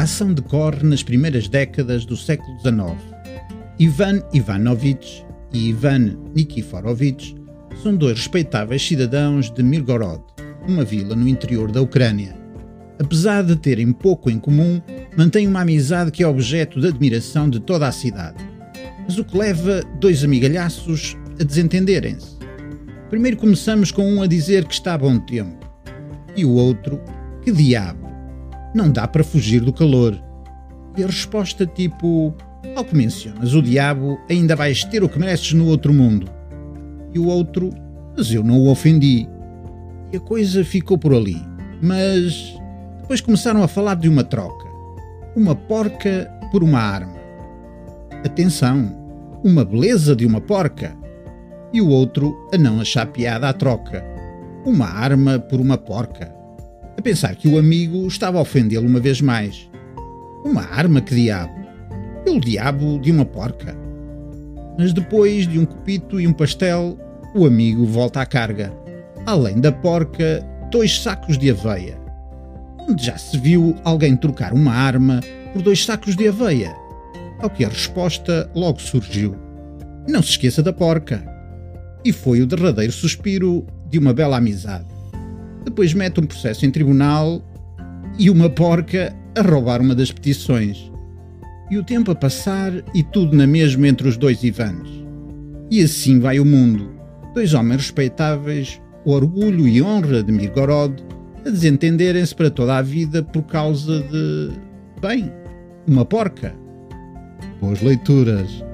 A ação decorre nas primeiras décadas do século XIX. Ivan Ivanovich e Ivan Nikiforovich são dois respeitáveis cidadãos de Mirgorod, uma vila no interior da Ucrânia. Apesar de terem pouco em comum, mantêm uma amizade que é objeto de admiração de toda a cidade. Mas o que leva dois amigalhaços a desentenderem-se? Primeiro começamos com um a dizer que está a bom tempo e o outro, que diabo, não dá para fugir do calor. E a resposta tipo, ao que mencionas o diabo, ainda vais ter o que mereces no outro mundo. E o outro, mas eu não o ofendi. E a coisa ficou por ali. Mas depois começaram a falar de uma troca. Uma porca por uma arma. Atenção, uma beleza de uma porca. E o outro a não achar piada à troca. Uma arma por uma porca. A pensar que o amigo estava a ofendê-lo uma vez mais. Uma arma que diabo? Pelo diabo de uma porca. Mas depois de um copito e um pastel, o amigo volta à carga. Além da porca, dois sacos de aveia. Onde já se viu alguém trocar uma arma por dois sacos de aveia? Ao que a resposta logo surgiu. Não se esqueça da porca. E foi o derradeiro suspiro de uma bela amizade. Depois mete um processo em tribunal e uma porca a roubar uma das petições. E o tempo a passar e tudo na mesma entre os dois Ivans. E assim vai o mundo. Dois homens respeitáveis, o orgulho e honra de Mirgorod, a desentenderem-se para toda a vida por causa de. bem, uma porca. Boas leituras.